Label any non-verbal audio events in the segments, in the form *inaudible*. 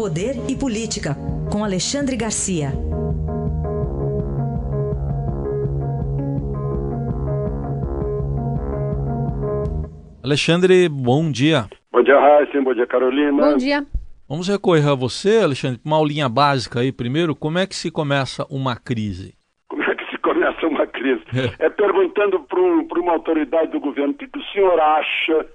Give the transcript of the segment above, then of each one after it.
Poder e Política, com Alexandre Garcia. Alexandre, bom dia. Bom dia, Raíssa. Bom dia, Carolina. Bom dia. Vamos recorrer a você, Alexandre, uma aulinha básica aí primeiro. Como é que se começa uma crise? Como é que se começa uma crise? É, é perguntando para um, uma autoridade do governo, o que, que o senhor acha?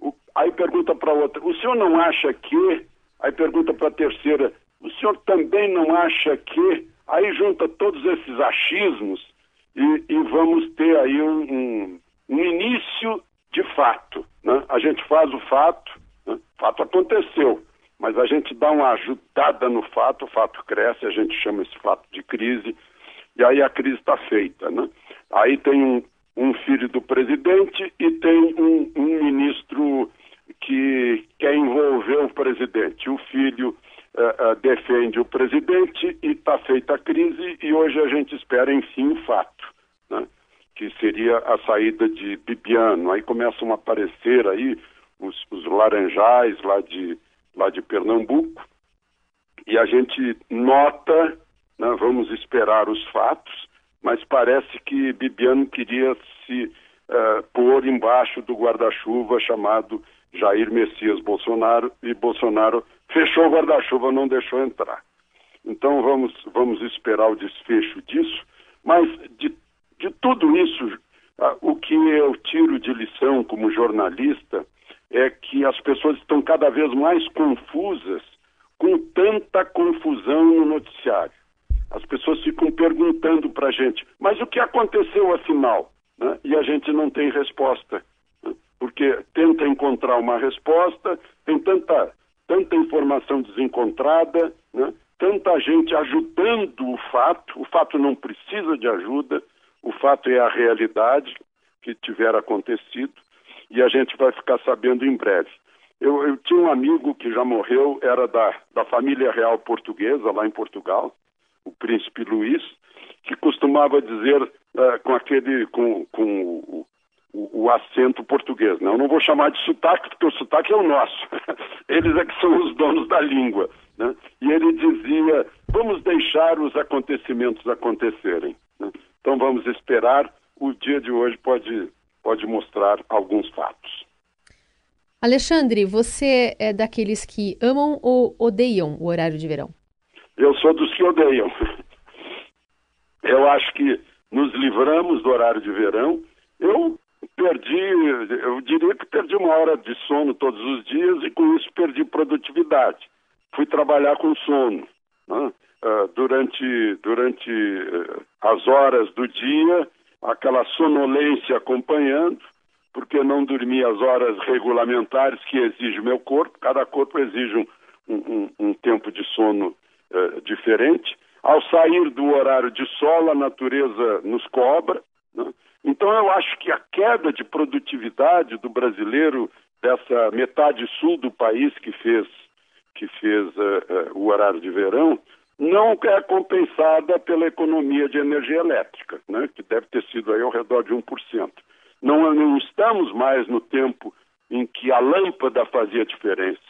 O, aí pergunta para outra, o senhor não acha que? Aí pergunta para a terceira, o senhor também não acha que? Aí junta todos esses achismos e, e vamos ter aí um, um, um início de fato. Né? A gente faz o fato, né? fato aconteceu, mas a gente dá uma ajudada no fato, o fato cresce, a gente chama esse fato de crise, e aí a crise está feita. Né? Aí tem um, um, filho do presidente e tem um, um ministro que quer envolver o presidente. O filho uh, uh, defende o presidente e está feita a crise, e hoje a gente espera, enfim, o fato. Né? que seria a saída de Bibiano. Aí começam a aparecer aí os, os laranjais lá de, lá de Pernambuco, e a gente nota, né, vamos esperar os fatos, mas parece que Bibiano queria se uh, pôr embaixo do guarda-chuva chamado Jair Messias Bolsonaro, e Bolsonaro fechou o guarda-chuva, não deixou entrar. Então vamos, vamos esperar o desfecho disso, mas de de tudo isso, ah, o que eu tiro de lição como jornalista é que as pessoas estão cada vez mais confusas com tanta confusão no noticiário. As pessoas ficam perguntando para a gente, mas o que aconteceu afinal? Né? E a gente não tem resposta. Porque tenta encontrar uma resposta, tem tanta, tanta informação desencontrada, né? tanta gente ajudando o fato, o fato não precisa de ajuda, o fato é a realidade que tiver acontecido e a gente vai ficar sabendo em breve. Eu, eu, tinha um amigo que já morreu, era da, da família real portuguesa, lá em Portugal, o príncipe Luís, que costumava dizer uh, com aquele, com, com o, o, o, acento português. Né? Eu não vou chamar de sotaque, porque o sotaque é o nosso. *laughs* Eles é que são os donos da língua. Né? E ele dizia, vamos deixar os acontecimentos acontecerem. Né? Então vamos esperar. O dia de hoje pode, pode mostrar alguns fatos. Alexandre, você é daqueles que amam ou odeiam o horário de verão? Eu sou dos que odeiam. *laughs* Eu acho que nos livramos do horário de verão. Eu perdi, eu diria que perdi uma hora de sono todos os dias e com isso perdi produtividade. Fui trabalhar com sono. Né? Uh, durante, durante uh, as horas do dia, aquela sonolência acompanhando, porque não dormi as horas regulamentares que exige meu corpo, cada corpo exige um, um, um tempo de sono uh, diferente. Ao sair do horário de sol, a natureza nos cobra. Né? Então, eu acho que a queda de produtividade do brasileiro, dessa metade sul do país que fez, que fez o horário de verão, não é compensada pela economia de energia elétrica, né, que deve ter sido aí ao redor de 1%. Não, não estamos mais no tempo em que a lâmpada fazia diferença.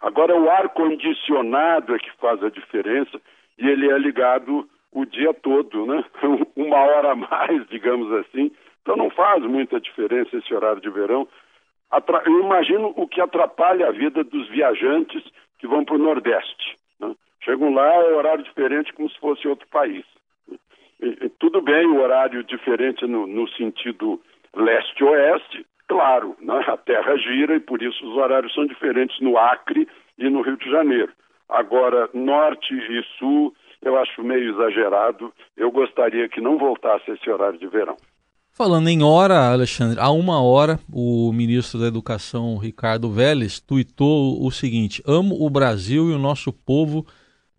Agora o ar-condicionado é que faz a diferença e ele é ligado o dia todo, né? *laughs* uma hora a mais, digamos assim. Então não faz muita diferença esse horário de verão. Eu imagino o que atrapalha a vida dos viajantes que vão para o Nordeste. Né? Chegam lá, é horário diferente, como se fosse outro país. E, e, tudo bem o horário diferente no, no sentido leste-oeste, claro, né? a Terra gira e por isso os horários são diferentes no Acre e no Rio de Janeiro. Agora, norte e sul, eu acho meio exagerado. Eu gostaria que não voltasse esse horário de verão. Falando em hora, Alexandre, há uma hora o ministro da Educação, Ricardo Vélez, tuitou o seguinte: Amo o Brasil e o nosso povo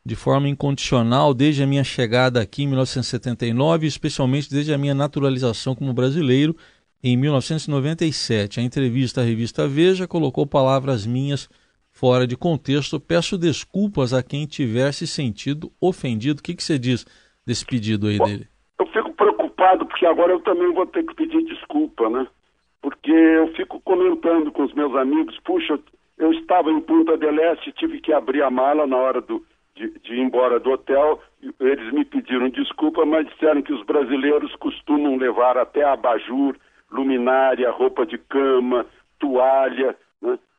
de forma incondicional desde a minha chegada aqui em 1979, especialmente desde a minha naturalização como brasileiro em 1997. A entrevista à revista Veja colocou palavras minhas fora de contexto. Peço desculpas a quem tiver se sentido ofendido. O que, que você diz desse pedido aí dele? Eu fico preocupado porque agora eu também vou ter que pedir desculpa, né? Porque eu fico comentando com os meus amigos, puxa, eu estava em Punta del Este, tive que abrir a mala na hora do, de, de, ir embora do hotel. Eles me pediram desculpa, mas disseram que os brasileiros costumam levar até abajur, luminária, roupa de cama, toalha?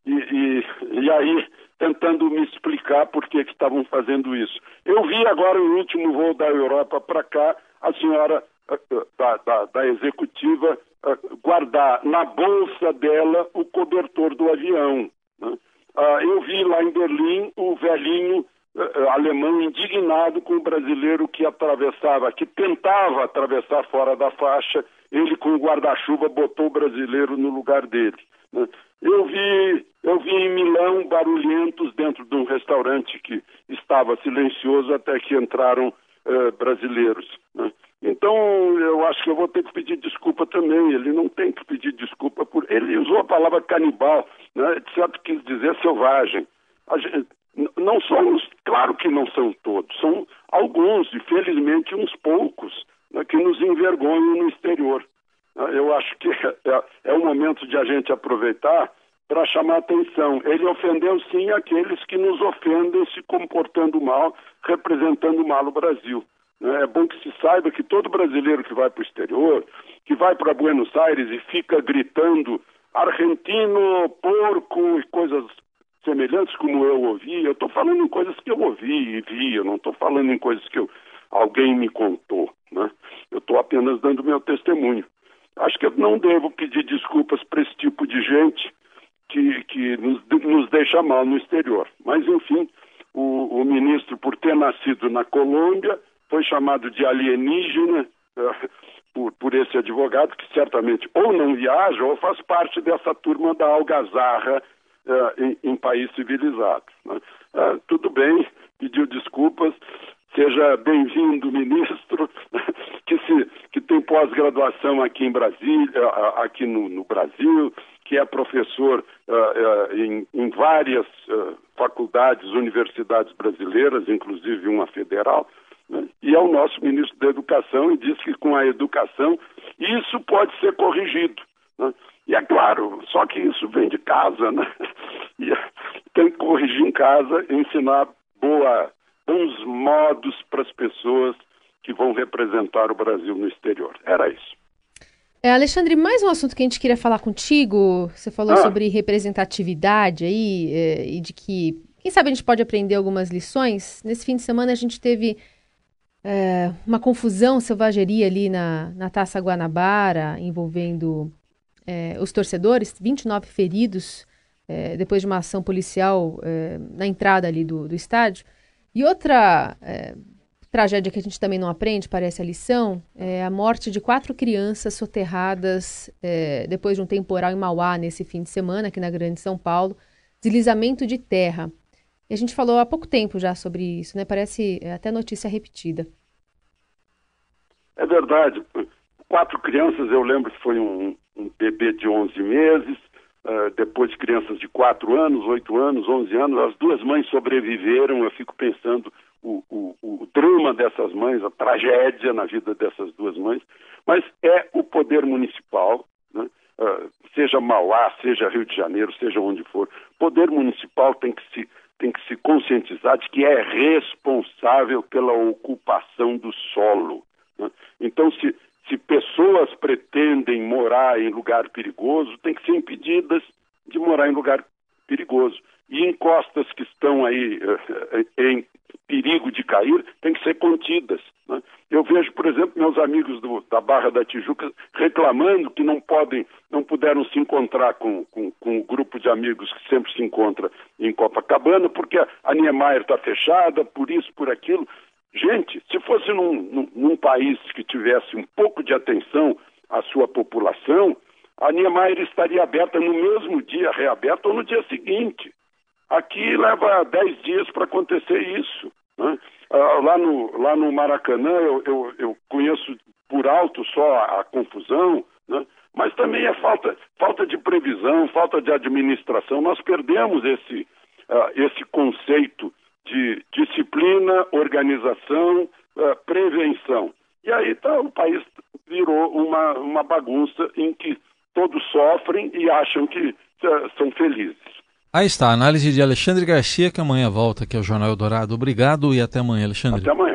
E, e, e, aí tentando me explicar por que estavam fazendo isso. Eu vi agora o último voo da Europa para cá, a senhora eh, eh, da, da, da executiva eh, guardar na bolsa dela o cobertor do avião. Né? Ah, eu vi lá em Berlim o velhinho alemão indignado com o brasileiro que atravessava, que tentava atravessar fora da faixa, ele com o guarda-chuva botou o brasileiro no lugar dele. Né? Eu vi, eu vi em Milão barulhentos dentro de um restaurante que estava silencioso até que entraram uh, brasileiros. Né? Então, eu acho que eu vou ter que pedir desculpa também. Ele não tem que pedir desculpa por. Ele usou a palavra canibal, né? de certo quis dizer selvagem. Gente... não somos, claro que não são todos, são alguns, e felizmente uns poucos, que nos envergonham no exterior. Eu acho que *laughs* é, é o momento de a gente aproveitar para chamar atenção. Ele ofendeu sim aqueles que nos ofendem se comportando mal, representando mal o Brasil. Né? É bom que se saiba que todo brasileiro que vai para o exterior, que vai para Buenos Aires e fica gritando argentino, porco e coisas semelhantes como eu ouvi, eu estou falando em coisas que eu ouvi e vi, eu não estou falando em coisas que eu, alguém me contou. Né? Eu estou apenas dando meu testemunho. Acho que eu não devo pedir desculpas para esse tipo de gente que, que nos, nos, deixa mal no exterior. Mas, enfim, o, o, ministro, por ter nascido na Colômbia, foi chamado de alienígena uh, por, por esse advogado, que certamente ou não viaja ou faz parte dessa turma da algazarra uh, em, em país civilizado. Né? Uh, tudo bem, pediu desculpas, Seja bem-vindo, ministro, *laughs* que, se, que tem pós-graduação aqui em Brasília, aqui no, no, Brasil, que é professor uh, uh, em, em, várias uh, faculdades, universidades brasileiras, inclusive uma federal, né? e é o nosso ministro da Educação e diz que com a educação isso pode ser corrigido. Né? E é claro, só que isso vem de casa, né? *laughs* E tem que corrigir em casa, ensinar boa bons modos para as pessoas que vão representar o Brasil no exterior. Era isso. É, Alexandre, mais um assunto que a gente queria falar contigo. Você falou ah. sobre representatividade aí é, e de que, quem sabe, a gente pode aprender algumas lições. Nesse fim de semana a gente teve é, uma confusão, selvageria ali na, na Taça Guanabara, envolvendo é, os torcedores, 29 feridos é, depois de uma ação policial na entrada ali do, do estádio. E outra é, tragédia que a gente também não aprende, parece a lição, é a morte de quatro crianças soterradas é, depois de um temporal em Mauá nesse fim de semana, aqui na Grande São Paulo. Deslizamento de terra. E a gente falou há pouco tempo já sobre isso, né? Parece é, até notícia repetida. É verdade. Quatro crianças, eu lembro que foi um, um bebê de 11 meses, Uh, depois de crianças de 4 anos, 8 anos, 11 anos, as duas mães sobreviveram. Eu fico pensando o, o, o, drama dessas mães, a tragédia na vida dessas duas mães. Mas é o poder municipal, né? uh, seja Mauá, seja Rio de Janeiro, seja onde for, poder municipal tem que se tem que se conscientizar de que é responsável pela ocupação do solo. Né? Então, se, se pessoas pretendem morar em lugar perigoso, têm que ser impedidas de morar em lugar perigoso. E encostas que estão aí uh, em perigo de cair têm que ser contidas. Né? Eu vejo, por exemplo, meus amigos do, da Barra da Tijuca reclamando que não podem, não puderam se encontrar com, com, com o grupo de amigos que sempre se encontra em Copacabana, porque a Niemeyer está fechada, por isso, por aquilo. Gente, se fosse num, num, num, país que tivesse um pouco de atenção à sua população, a Niemeyer estaria aberta no mesmo dia, reaberta ou no dia seguinte. Aqui leva dez dias para acontecer isso. Né? Ah, lá, no, lá no Maracanã, eu, eu, eu conheço por alto só a, a confusão, né? mas também é falta, falta de previsão, falta de administração. Nós perdemos esse, uh, esse conceito de disciplina, organização, uh, prevenção. E aí tá, o país virou uma, uma bagunça em que todos sofrem e acham que uh, são felizes. Aí está, análise de Alexandre Garcia, que amanhã volta aqui ao Jornal Eldorado. Obrigado e até amanhã, Alexandre. Até amanhã.